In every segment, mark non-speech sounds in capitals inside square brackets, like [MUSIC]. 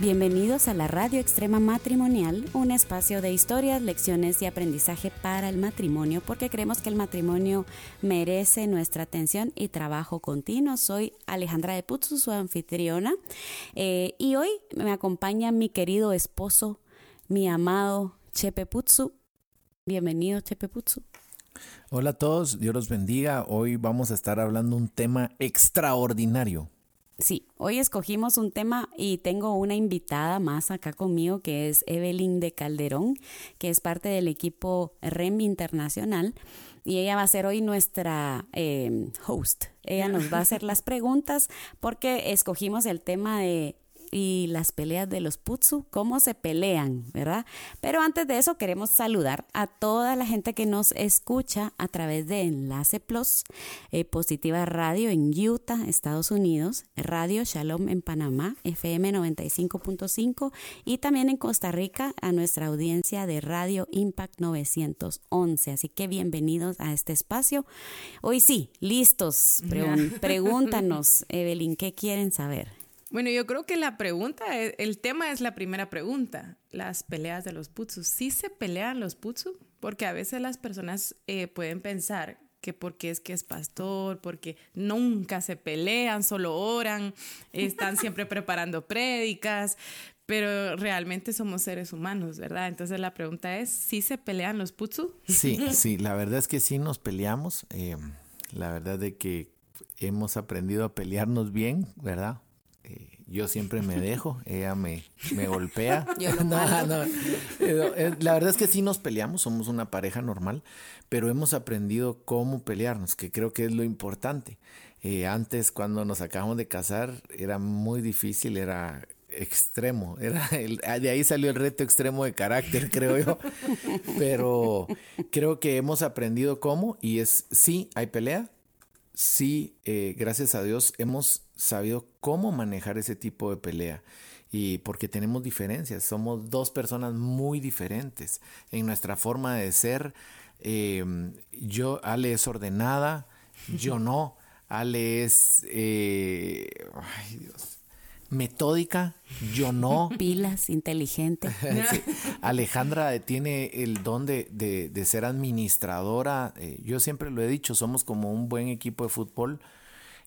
Bienvenidos a la Radio Extrema Matrimonial, un espacio de historias, lecciones y aprendizaje para el matrimonio, porque creemos que el matrimonio merece nuestra atención y trabajo continuo. Soy Alejandra de Putzu, su anfitriona, eh, y hoy me acompaña mi querido esposo, mi amado Chepe Putzu. Bienvenido, Chepe Putzu. Hola a todos, Dios los bendiga. Hoy vamos a estar hablando un tema extraordinario Sí, hoy escogimos un tema y tengo una invitada más acá conmigo que es Evelyn de Calderón, que es parte del equipo REM Internacional y ella va a ser hoy nuestra em, host. Ella nos va a hacer las preguntas porque escogimos el tema de y las peleas de los Putsu, cómo se pelean, ¿verdad? Pero antes de eso queremos saludar a toda la gente que nos escucha a través de Enlace Plus, eh, Positiva Radio en Utah, Estados Unidos, Radio Shalom en Panamá, FM 95.5 y también en Costa Rica a nuestra audiencia de Radio Impact 911. Así que bienvenidos a este espacio. Hoy sí, listos. [LAUGHS] pregúntanos, Evelyn, ¿qué quieren saber? Bueno, yo creo que la pregunta, el tema es la primera pregunta, las peleas de los putsus. ¿Sí se pelean los putsus? Porque a veces las personas eh, pueden pensar que porque es que es pastor, porque nunca se pelean, solo oran, están siempre [LAUGHS] preparando prédicas, pero realmente somos seres humanos, ¿verdad? Entonces la pregunta es, ¿sí se pelean los putsu? Sí, [LAUGHS] sí, la verdad es que sí nos peleamos. Eh, la verdad de que hemos aprendido a pelearnos bien, ¿verdad? Eh, yo siempre me dejo, ella me, me golpea. [LAUGHS] [LAUGHS] Eh, la verdad es que sí nos peleamos, somos una pareja normal, pero hemos aprendido cómo pelearnos, que creo que es lo importante. Eh, antes, cuando nos acabamos de casar, era muy difícil, era extremo, [LAUGHS] era de ahí salió el reto extremo de carácter, creo yo. Pero creo que hemos aprendido cómo y es, sí, hay pelea, sí, eh, gracias a Dios, hemos sabido cómo manejar ese tipo de pelea. Y porque tenemos diferencias, somos dos personas muy diferentes en nuestra forma de ser. Em, yo, Ale es ordenada, yo [LAUGHS] no. Ale es, eh, ay Dios, metódica, yo no. [LAUGHS] Pilas, inteligente. [LAUGHS] Alejandra tiene el don de, ser administradora. Eh, yo siempre lo he dicho, somos como un buen equipo de fútbol.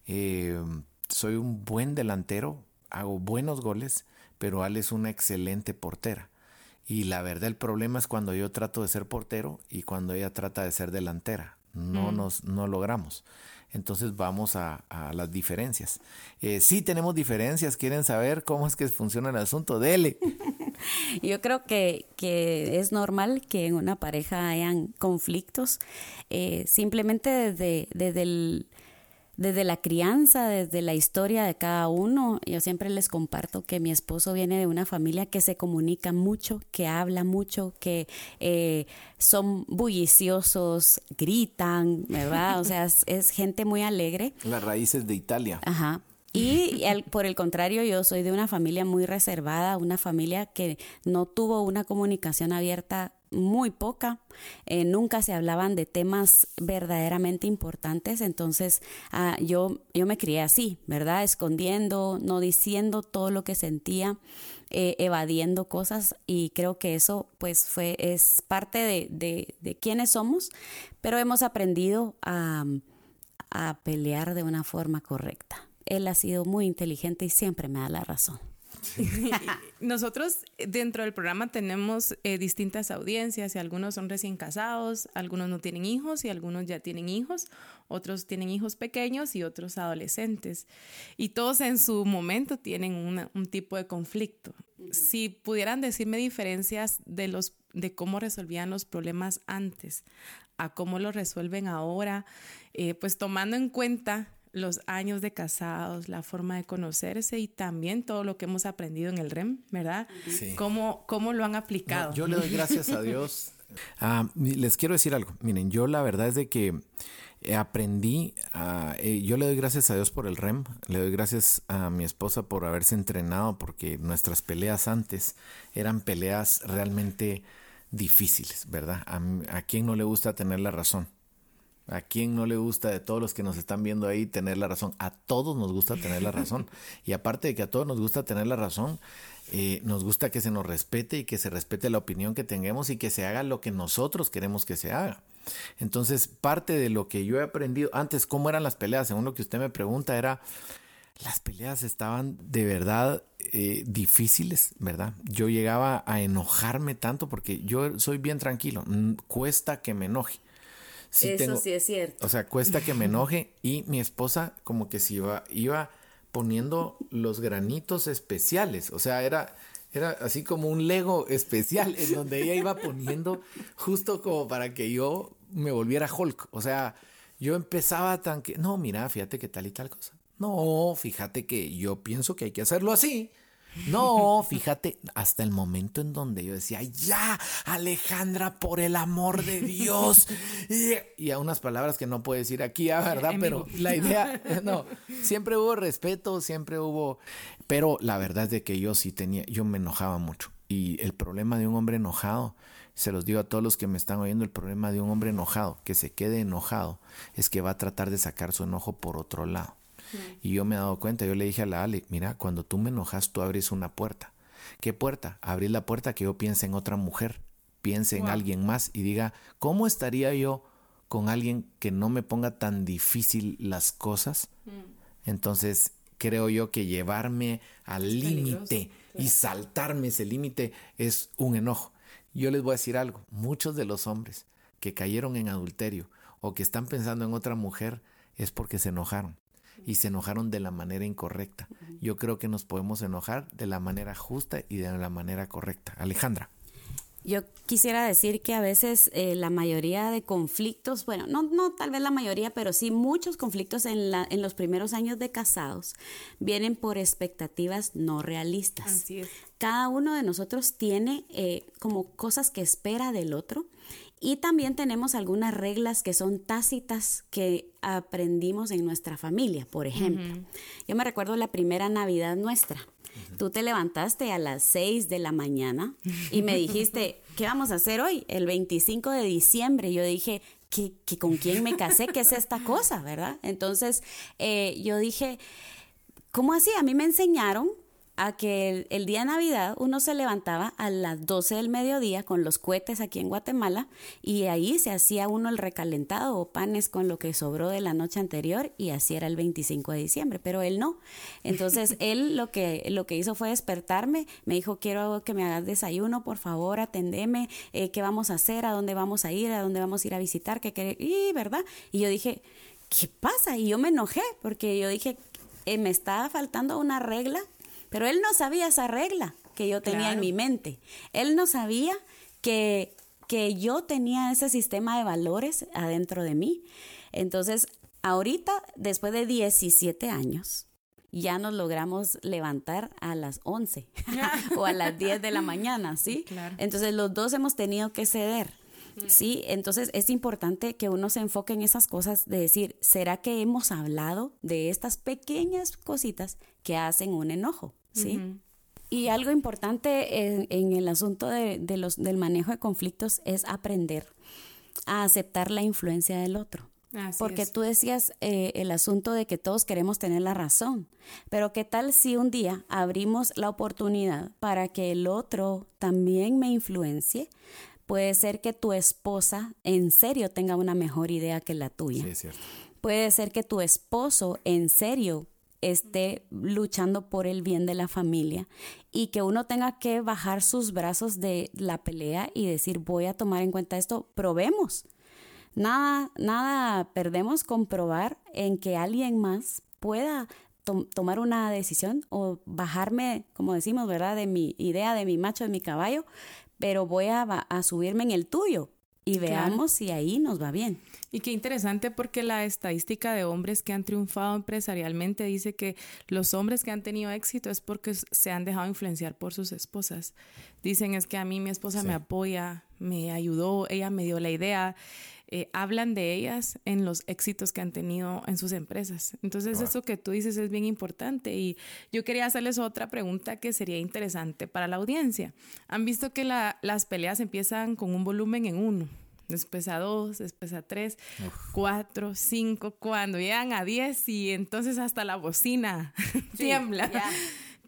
Eh, soy un buen delantero, hago buenos goles, pero Ale es una excelente portera. Y la verdad el problema es cuando yo trato de ser portero y cuando ella trata de ser delantera. No mm. nos no logramos. Entonces vamos a, las diferencias. Eh, sí tenemos diferencias, quieren saber cómo es que funciona el asunto, dele. [LAUGHS] Yo creo que, es normal que en una pareja hayan conflictos, eh, simplemente desde, desde el desde la crianza, desde la historia de cada uno. Yo siempre les comparto que mi esposo viene de una familia que se comunica mucho, que habla mucho, que eh, son bulliciosos, gritan, ¿verdad? O sea, es, gente muy alegre. Las raíces de Italia. Ajá. Y por el contrario, yo soy de una familia muy reservada, una familia que no tuvo una comunicación abierta muy poca, eh, nunca se hablaban de temas verdaderamente importantes, entonces ah, yo, yo me crié así, ¿verdad? Escondiendo, no diciendo todo lo que sentía, eh, evadiendo cosas y creo que eso pues fue, es parte de, de, de quiénes somos, pero hemos aprendido a, a pelear de una forma correcta. Él ha sido muy inteligente y siempre me da la razón. [LAUGHS] Nosotros dentro del programa tenemos eh, distintas audiencias y algunos son recién casados, algunos no tienen hijos y algunos ya tienen hijos, otros tienen hijos pequeños y otros adolescentes. Y todos en su momento tienen un tipo de conflicto. Si pudieran decirme diferencias de, los, de cómo resolvían los problemas antes a cómo los resuelven ahora, eh, pues tomando en cuenta los años de casados, la forma de conocerse y también todo lo que hemos aprendido en el REM, ¿verdad? Sí. ¿Cómo, cómo lo han aplicado? yo le doy gracias a Dios. [LAUGHS] Ah, les quiero decir algo. Miren, yo la verdad es de que eh, aprendí, a, eh, yo le doy gracias a Dios por el REM, le doy gracias a mi esposa por haberse entrenado, porque nuestras peleas antes eran peleas realmente difíciles, ¿verdad? A, a quién no le gusta tener la razón. ¿A quién no le gusta de todos los que nos están viendo ahí tener la razón? A todos nos gusta tener la razón. [LAUGHS] Y aparte de que a todos nos gusta tener la razón, eh, nos gusta que se nos respete y que se respete la opinión que tengamos y que se haga lo que nosotros queremos que se haga. Entonces, parte de lo que yo he aprendido antes, cómo eran las peleas, según lo que usted me pregunta, era, las peleas estaban de verdad eh, difíciles, ¿verdad? Yo llegaba a enojarme tanto porque yo soy bien tranquilo, cuesta que me enoje. Eso sí es cierto. O sea, cuesta que me enoje y mi esposa como que se iba, iba poniendo los granitos especiales, o sea, era era así como un Lego especial en donde ella iba poniendo justo como para que yo me volviera Hulk. O sea, yo empezaba tan que, no, mira, fíjate que tal y tal cosa. No, fíjate que yo pienso que hay que hacerlo así. No, fíjate, hasta el momento en donde yo decía, ya, Alejandra, por el amor de Dios. Y, a unas palabras que no puedo decir aquí, ah, ¿verdad? Pero la [LAUGHS] idea, no, siempre hubo respeto, siempre hubo, pero la verdad es de que yo sí tenía, yo me enojaba mucho. Y el problema de un hombre enojado, se los digo a todos los que me están oyendo, el problema de un hombre enojado, que se quede enojado, es que va a tratar de sacar su enojo por otro lado. Y yo me he dado cuenta, yo le dije a la Ale, mira, cuando tú me enojas, tú abres una puerta. ¿Qué puerta? Abrir la puerta que yo piense en otra mujer, piense en alguien más y diga, ¿cómo estaría yo con alguien que no me ponga tan difícil las cosas? Mm. Entonces, creo yo que llevarme al límite y saltarme ese límite es un enojo. Yo les voy a decir algo, muchos de los hombres que cayeron en adulterio o que están pensando en otra mujer es porque se enojaron y se enojaron de la manera incorrecta. Yo creo que nos podemos enojar de la manera justa y de la manera correcta. Alejandra. Yo quisiera decir que a veces eh, la mayoría de conflictos, bueno, no, no tal vez la mayoría, pero sí muchos conflictos en, la, en los primeros años de casados vienen por expectativas no realistas. Así es. Cada uno de nosotros tiene eh, como cosas que espera del otro y también tenemos algunas reglas que son tácitas que aprendimos en nuestra familia, por ejemplo. Yo me recuerdo la primera Navidad nuestra. Tú te levantaste a las 6 de la mañana y me dijiste, [LAUGHS] ¿qué vamos a hacer hoy? El 25 de diciembre. Yo dije, ¿qué, con quién me casé? ¿Qué es esta cosa? ¿Verdad? Entonces eh, yo dije, ¿cómo así? A mí me enseñaron a que el, día de Navidad uno se levantaba a las 12 del mediodía con los cohetes aquí en Guatemala y ahí se hacía uno el recalentado o panes con lo que sobró de la noche anterior y así era el 25 de diciembre, pero él no. Entonces [LAUGHS] él lo que, lo que hizo fue despertarme, me dijo quiero que me hagas desayuno, por favor, atendeme, eh, qué vamos a hacer, a dónde vamos a ir, a dónde vamos a ir a visitar, qué y verdad. Y yo dije, ¿qué pasa? Y yo me enojé porque yo dije, eh, me estaba faltando una regla pero él no sabía esa regla que yo tenía en mi mente. Él no sabía que, que yo tenía ese sistema de valores adentro de mí. Entonces, ahorita, después de 17 años, ya nos logramos levantar a las 11 [LAUGHS] o a las 10 de la mañana, ¿sí? Entonces los dos hemos tenido que ceder. Sí, entonces es importante que uno se enfoque en esas cosas de decir, ¿será que hemos hablado de estas pequeñas cositas que hacen un enojo? ¿Sí? Y algo importante en, el asunto de, los, del manejo de conflictos es aprender a aceptar la influencia del otro. Porque tú decías eh, el asunto de que todos queremos tener la razón, pero ¿qué tal si un día abrimos la oportunidad para que el otro también me influencie? Puede ser que tu esposa en serio tenga una mejor idea que la tuya. Puede ser que tu esposo en serio esté luchando por el bien de la familia y que uno tenga que bajar sus brazos de la pelea y decir voy a tomar en cuenta esto, probemos. Nada, nada perdemos con probar en que alguien más pueda tomar una decisión o bajarme, como decimos, ¿verdad? De mi idea, de mi macho, de mi caballo, pero voy a, a subirme en el tuyo y veamos si ahí nos va bien. Y qué interesante porque la estadística de hombres que han triunfado empresarialmente dice que los hombres que han tenido éxito es porque se han dejado influenciar por sus esposas. Dicen es que a mí mi esposa me apoya, me ayudó, ella me dio la idea. eh, hablan de ellas en los éxitos que han tenido en sus empresas. Entonces, eso que tú dices es bien importante. Y yo quería hacerles otra pregunta que sería interesante para la audiencia. Han visto que las peleas empiezan con un volumen en uno después a dos, después a tres, cuatro, cinco, cuando llegan a diez y entonces hasta la bocina [LAUGHS] tiembla.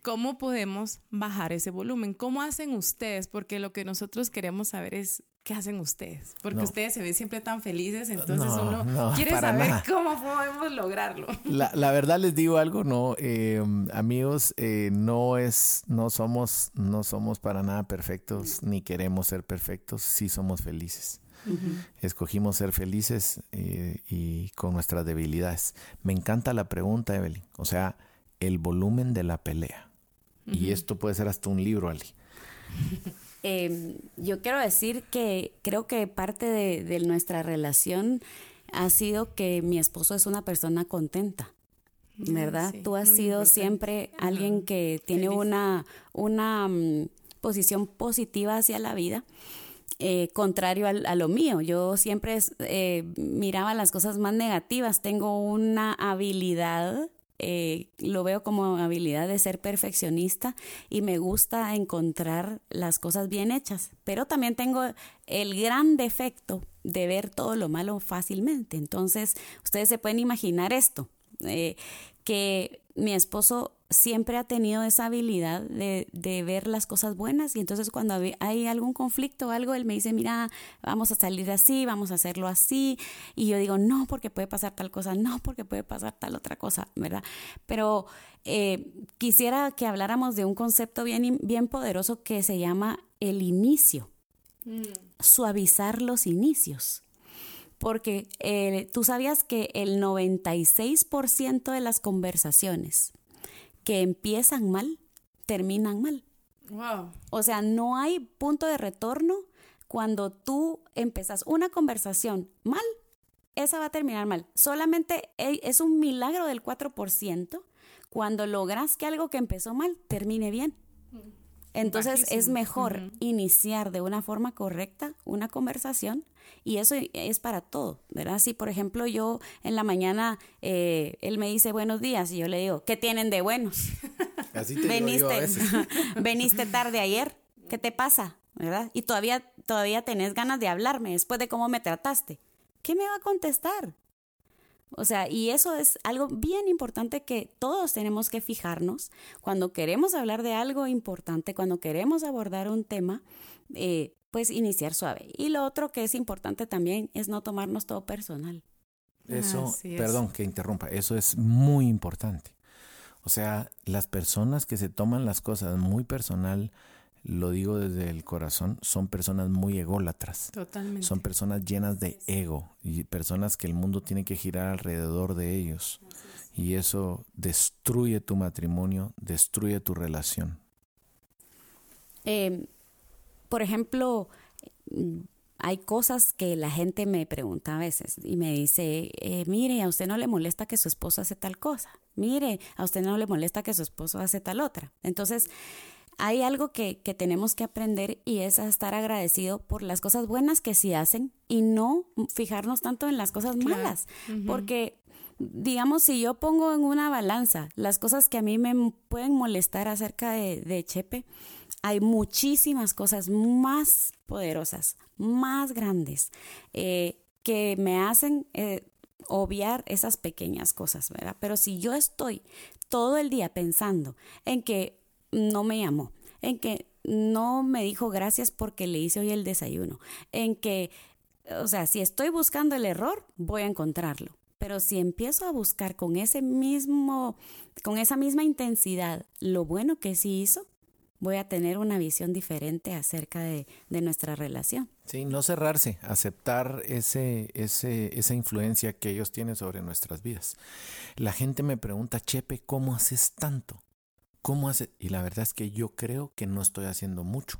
¿Cómo podemos bajar ese volumen? ¿Cómo hacen ustedes? Porque lo que nosotros queremos saber es qué hacen ustedes. Porque ustedes se ven siempre tan felices, entonces uno quiere saber cómo podemos lograrlo. La, verdad les digo algo, no, eh, amigos, eh, no es, no somos, no somos para nada perfectos, ni queremos ser perfectos, sí somos felices. Escogimos ser felices eh, y con nuestras debilidades. Me encanta la pregunta, Evelyn. O sea, el volumen de la pelea. Y esto puede ser hasta un libro, Ali. [LAUGHS] Em, yo quiero decir que creo que parte de, nuestra relación ha sido que mi esposo es una persona contenta. Mm, ¿Verdad? Tú has sido siempre alguien que tiene una, una mm, posición positiva hacia la vida eh, contrario a, lo mío. Yo siempre eh, miraba las cosas más negativas. Tengo una habilidad, eh, lo veo como habilidad de ser perfeccionista y me gusta encontrar las cosas bien hechas. Pero también tengo el gran defecto de ver todo lo malo fácilmente. Entonces, ustedes se pueden imaginar esto, que mi esposo siempre ha tenido esa habilidad de, ver las cosas buenas y entonces cuando hay algún conflicto o algo, él me dice, mira, vamos a salir así, vamos a hacerlo así y yo digo, no, porque puede pasar tal cosa, no, porque puede pasar tal otra cosa, ¿verdad? Pero eh, quisiera que habláramos de un concepto bien, bien poderoso que se llama el inicio, mm. suavizar los inicios porque eh, tú sabías que el 96% de las conversaciones que empiezan mal, terminan mal. Wow. O sea, no hay punto de retorno cuando tú empezas una conversación mal, esa va a terminar mal. Solamente es un milagro del 4% cuando logras que algo que empezó mal termine bien. Entonces es mejor iniciar de una forma correcta una conversación y eso es para todo, ¿verdad? Si por ejemplo yo en la mañana eh, él me dice buenos días y yo le digo, ¿qué tienen de buenos? [LAUGHS] Así te veniste, [LAUGHS] veniste [LAUGHS] tarde ayer, ¿qué te pasa? ¿Verdad? Y todavía, todavía tenés ganas de hablarme después de cómo me trataste. ¿Qué me va a contestar? O sea, y eso es algo bien importante que todos tenemos que fijarnos cuando queremos hablar de algo importante, cuando queremos abordar un tema, eh, pues iniciar suave. Y lo otro que es importante también es no tomarnos todo personal. Eso, perdón que interrumpa, eso es muy importante. O sea, las personas que se toman las cosas muy personal, lo digo desde el corazón, son personas muy ególatras. Totalmente. Son personas llenas de ego y personas que el mundo tiene que girar alrededor de ellos. Y eso destruye tu matrimonio, destruye tu relación. Em, por ejemplo, hay cosas que la gente me pregunta a veces y me dice, eh, mire, a usted no le molesta que su esposo hace tal cosa, mire, a usted no le molesta que su esposo hace tal otra. Entonces, hay algo que, tenemos que aprender y es a estar agradecido por las cosas buenas que sí hacen y no fijarnos tanto en las cosas malas. Porque, digamos, si yo pongo en una balanza las cosas que a mí me pueden molestar acerca de, Chepe, hay muchísimas cosas más poderosas, más grandes, eh, que me hacen eh, obviar esas pequeñas cosas, ¿verdad? Pero si yo estoy todo el día pensando en que no me llamó, en que no me dijo gracias porque le hice hoy el desayuno, en que, o sea, si estoy buscando el error, voy a encontrarlo. Pero si empiezo a buscar con ese mismo, con esa misma intensidad lo bueno que sí hizo, voy a tener una visión diferente acerca de, de, nuestra relación. Sí, no cerrarse, aceptar ese, ese, esa influencia que ellos tienen sobre nuestras vidas. La gente me pregunta, Chepe, ¿cómo haces tanto? ¿Cómo hace? Y la verdad es que yo creo que no estoy haciendo mucho.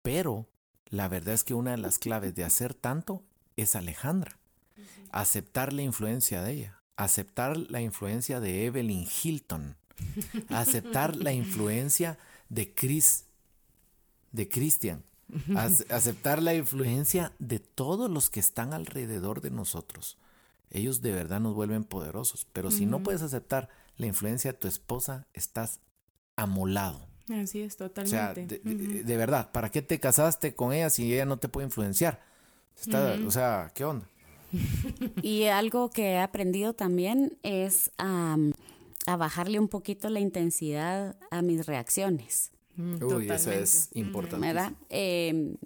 Pero la verdad es que una de las claves de hacer tanto es Alejandra. Aceptar la influencia de ella. Aceptar la influencia de Evelyn Hilton. [LAUGHS] Aceptar la influencia de Chris, de Christian. aceptar la influencia de todos los que están alrededor de nosotros. Ellos de verdad nos vuelven poderosos. Pero si no puedes aceptar la influencia de tu esposa, estás amolado. Así es, totalmente. O sea, de, verdad, ¿para qué te casaste con ella si ella no te puede influenciar? O sea, ¿qué onda? [LAUGHS] Y algo que he aprendido también es a bajarle un poquito la intensidad a mis reacciones. Mm, Uy, eso es importante. ¿Verdad? Em,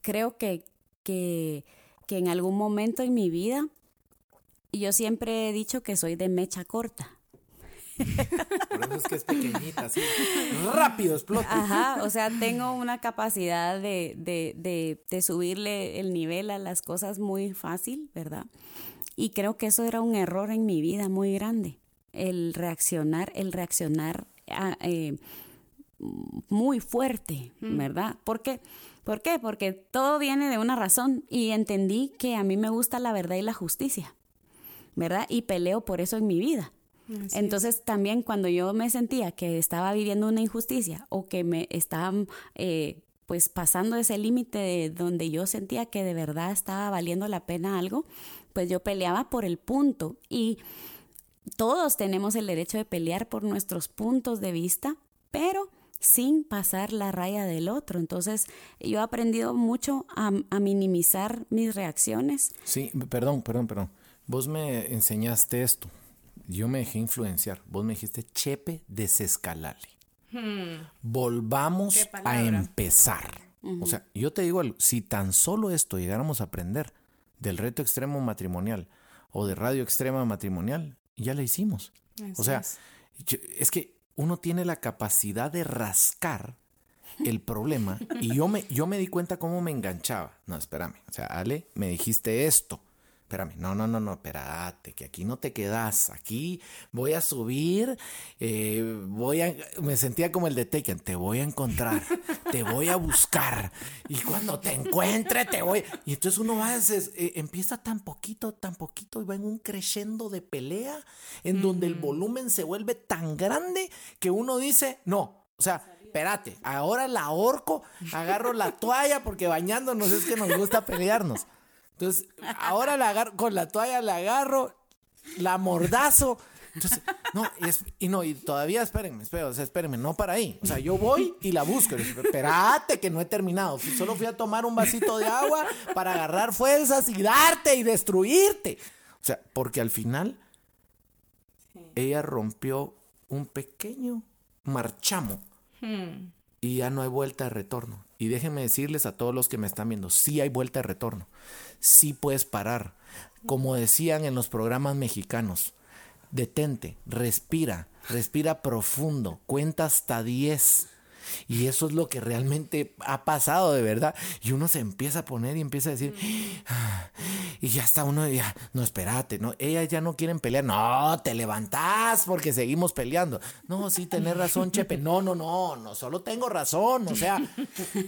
creo que, que, que en algún momento en mi vida, yo siempre he dicho que soy de mecha corta. [LAUGHS] Por eso es que es pequeñita, así. Rápido explota. Ajá, o sea, tengo una capacidad de, de, de, de, subirle el nivel a las cosas muy fácil, ¿verdad? Y creo que eso era un error en mi vida muy grande. El reaccionar, el reaccionar a, eh, muy fuerte, mm. ¿verdad? ¿Por qué? ¿Por qué? Porque todo viene de una razón y entendí que a mí me gusta la verdad y la justicia, ¿verdad? Y peleo por eso en mi vida. Entonces también cuando yo me sentía que estaba viviendo una injusticia o que me estaban eh, pues pasando ese límite donde yo sentía que de verdad estaba valiendo la pena algo, pues yo peleaba por el punto y todos tenemos el derecho de pelear por nuestros puntos de vista, pero sin pasar la raya del otro. Entonces, yo he aprendido mucho a, minimizar mis reacciones. Sí, perdón, perdón, perdón. Vos me enseñaste esto. Yo me dejé influenciar. Vos me dijiste, Chepe, desescalale. Hmm. Volvamos a empezar. O sea, yo te digo si tan solo esto llegáramos a aprender del reto extremo matrimonial o de radio extrema matrimonial, ya la hicimos. o sea, es que uno tiene la capacidad de rascar el problema y yo me, yo me di cuenta cómo me enganchaba. No, espérame. O sea, Ale, me dijiste esto espérame, no, no, no, no, espérate, que aquí no te quedas, aquí voy a subir, eh, voy a, me sentía como el de Tekken, te voy a encontrar, te voy a buscar, y cuando te encuentre te voy, y entonces uno va, eh, empieza tan poquito, tan poquito, y va en un crescendo de pelea, en donde el volumen se vuelve tan grande que uno dice, no, o sea, espérate, ahora la ahorco, agarro la toalla porque bañándonos es que nos gusta pelearnos. Entonces, [LAUGHS] ahora la agarro, con la toalla la agarro, la mordazo. Entonces, no, y, no, y todavía espérenme, espérenme, o sea, espérenme, no para ahí. O sea, yo voy y la busco. Espérate que no he terminado. Solo fui a tomar un vasito de agua para agarrar fuerzas y darte y destruirte. O sea, porque al final ella rompió un pequeño marchamo. Hmm. Y ya no hay vuelta de retorno. Y déjenme decirles a todos los que me están viendo, sí hay vuelta de retorno sí puedes parar. Como decían en los programas mexicanos, detente, respira, respira profundo, cuenta hasta 10. Y eso es lo que realmente ha pasado de verdad. Y uno se empieza a poner y empieza a decir, ah", y ya está uno, ya, no, espérate, no, ellas ya no quieren pelear. No, te levantás porque seguimos peleando. No, sí, tenés razón, Chepe. No, no, no, no, solo tengo razón. O sea,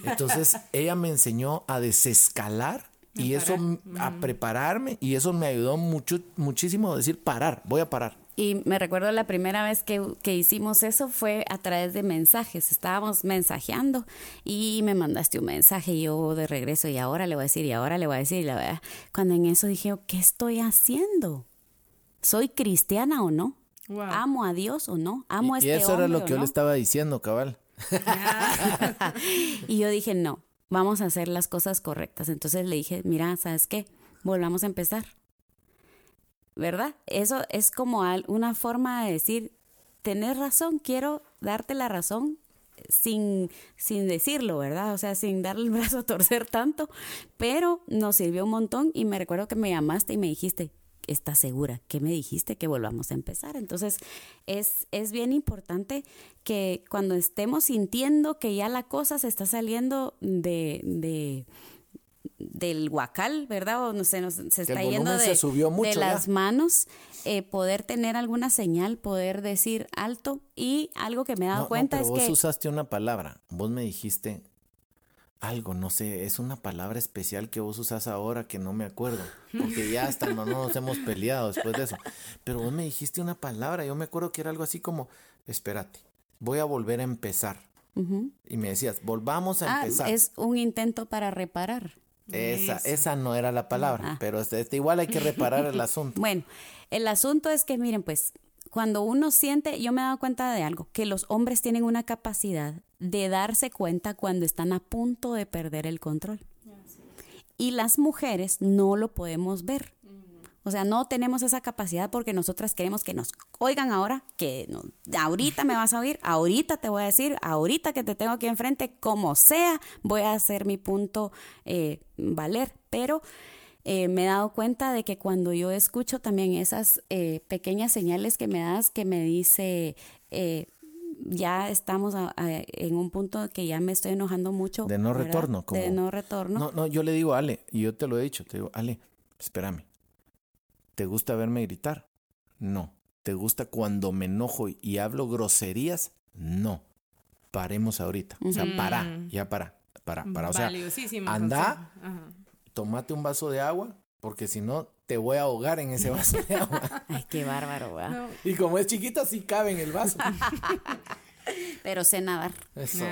entonces ella me enseñó a desescalar y eso a prepararme y eso me ayudó mucho, muchísimo a decir parar, voy a parar. Y me recuerdo la primera vez que, que, hicimos eso fue a través de mensajes. Estábamos mensajeando y me mandaste un mensaje y yo de regreso y ahora le voy a decir y ahora le voy a decir. Y la verdad, cuando en eso dije, ¿qué estoy haciendo? ¿Soy cristiana o no? ¿Amo a Dios o no? ¿Amo a este Y eso era lo que yo le estaba diciendo, cabal. [LAUGHS] y yo dije, no, vamos a hacer las cosas correctas. Entonces le dije, mira, ¿sabes qué? Volvamos a empezar. ¿Verdad? Eso es como una forma de decir, tenés razón, quiero darte la razón sin, sin decirlo, ¿verdad? O sea, sin darle el [LAUGHS] brazo a torcer tanto, pero nos sirvió un montón y me recuerdo que me llamaste y me dijiste, ¿estás segura? ¿Qué me dijiste? Que volvamos a empezar. Entonces, es, es bien importante que cuando estemos sintiendo que ya la cosa se está saliendo de, de del guacal, ¿verdad? O no sé, se está yendo de, de las manos, eh, poder tener alguna señal, poder decir alto y algo que me he dado cuenta es vos que... Vos usaste una palabra, vos me dijiste algo, no sé, es una palabra especial que vos usas ahora que no me acuerdo, porque ya hasta no, nos hemos peleado después de eso. Pero vos me dijiste una palabra, yo me acuerdo que era algo así como, espérate, voy a volver a empezar. Y me decías, volvamos a ah, empezar. Es un intento para reparar. Esa, esa no era la palabra, ah. pero este, este, igual hay que reparar el asunto. [LAUGHS] Bueno, el asunto es que, miren, pues, cuando uno siente, yo me he dado cuenta de algo, que los hombres tienen una capacidad de darse cuenta cuando están a punto de perder el control. Y las mujeres no lo podemos ver. O sea, no tenemos esa capacidad porque nosotras queremos que nos oigan ahora, que no, ahorita me vas a oír, ahorita te voy a decir, ahorita que te tengo aquí enfrente, como sea, voy a hacer mi punto eh, valer. Pero eh, me he dado cuenta de que cuando yo escucho también esas eh, pequeñas señales que me das, que me dice, ya estamos en un punto que ya me estoy enojando mucho. De no retorno. Como, de no retorno. No, no, yo le digo, Ale, y yo te lo he dicho, te digo, Ale, espérame ¿Te gusta verme gritar? No. ¿Te gusta cuando me enojo y hablo groserías? No. Paremos ahorita. O sea, para, ya para, para, para. O sea, anda, tomate un vaso de agua, porque si no, te voy a ahogar en ese vaso de agua. [LAUGHS] Ay, qué bárbaro, ¿verdad? Y como es chiquita, sí cabe en el vaso. [LAUGHS] Pero sé nadar. Eso.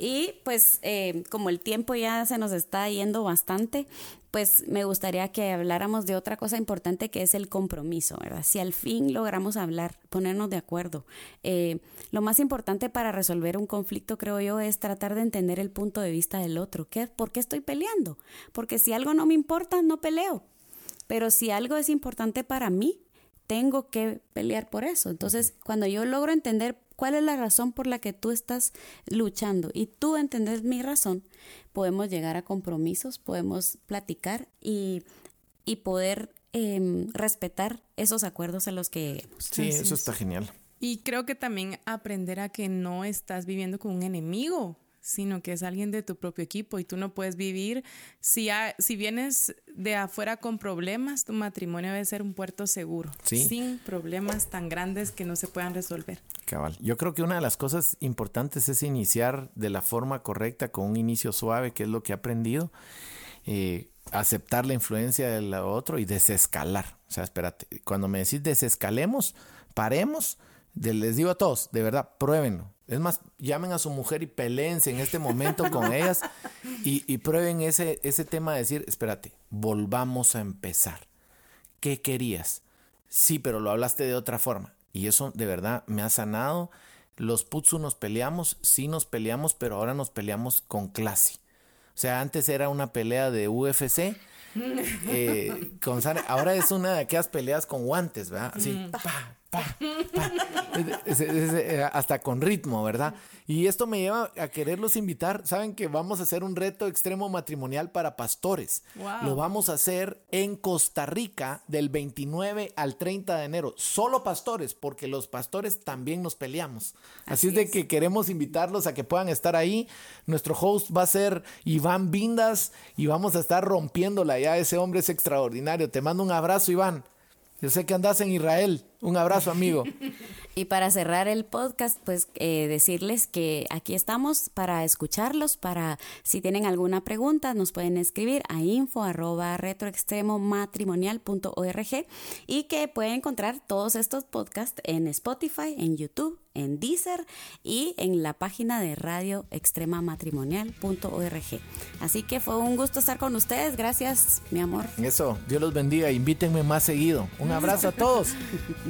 Y pues eh, como el tiempo ya se nos está yendo bastante, pues me gustaría que habláramos de otra cosa importante que es el compromiso, ¿verdad? Si al fin logramos hablar, ponernos de acuerdo. Eh, lo más importante para resolver un conflicto, creo yo, es tratar de entender el punto de vista del otro. ¿Qué, ¿Por qué estoy peleando? Porque si algo no me importa, no peleo. Pero si algo es importante para mí, tengo que pelear por eso. Entonces, cuando yo logro entender cuál es la razón por la que tú estás luchando y tú entendés mi razón, podemos llegar a compromisos, podemos platicar y, y poder em, respetar esos acuerdos a los que lleguemos. Sí, eso está genial. Y creo que también aprender a que no estás viviendo con un enemigo, sino que es alguien de tu propio equipo y tú no puedes vivir, si, si vienes de afuera con problemas, tu matrimonio debe ser un puerto seguro, sin problemas tan grandes que no se puedan resolver. Cabal. Yo creo que una de las cosas importantes es iniciar de la forma correcta, con un inicio suave, que es lo que he aprendido. Eh, aceptar la influencia del otro y desescalar. O sea, espérate, cuando me decís desescalemos, paremos, les digo a todos, de verdad, pruébenlo. Es más, llamen a su mujer y peleense en este momento con ellas y, prueben ese, ese tema de decir, espérate, volvamos a empezar. ¿Qué querías? Sí, pero lo hablaste de otra forma. Y eso de verdad me ha sanado. Los Putsu nos peleamos, sí nos peleamos, pero ahora nos peleamos con clase. O sea, antes era una pelea de UFC. Eh, con ahora es una de aquellas peleas con guantes, ¿verdad? Así, mm. Pa, hasta con ritmo, ¿verdad? Y esto me lleva a quererlos invitar. Saben que vamos a hacer un reto extremo matrimonial para pastores. Lo vamos a hacer en Costa Rica del 29 al 30 de enero. Solo pastores, porque los pastores también nos peleamos. Así, es de que queremos invitarlos a que puedan estar ahí. Nuestro host va a ser Iván Vindas y vamos a estar rompiéndola ya. Ese hombre es extraordinario. Te mando un abrazo, Iván. Yo sé que andas en Israel. Un abrazo, amigo. [LAUGHS] y para cerrar el podcast, pues eh, decirles que aquí estamos para escucharlos, para si tienen alguna pregunta, nos pueden escribir a info arroba retroextremomatrimonial.org y que pueden encontrar todos estos podcasts en Spotify, en YouTube, en Deezer y en la página de radioextremamatrimonial.org. Así que fue un gusto estar con ustedes. Gracias, mi amor. Eso, Dios los bendiga. Invítenme más seguido. Un abrazo a todos. [LAUGHS]